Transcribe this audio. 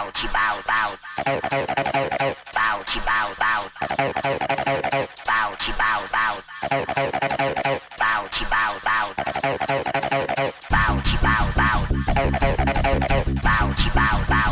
bao chỉ bao bao bao chỉ bao bao bao chỉ bao bao bao chỉ bao bao bao chỉ bao bao bao chỉ bao bao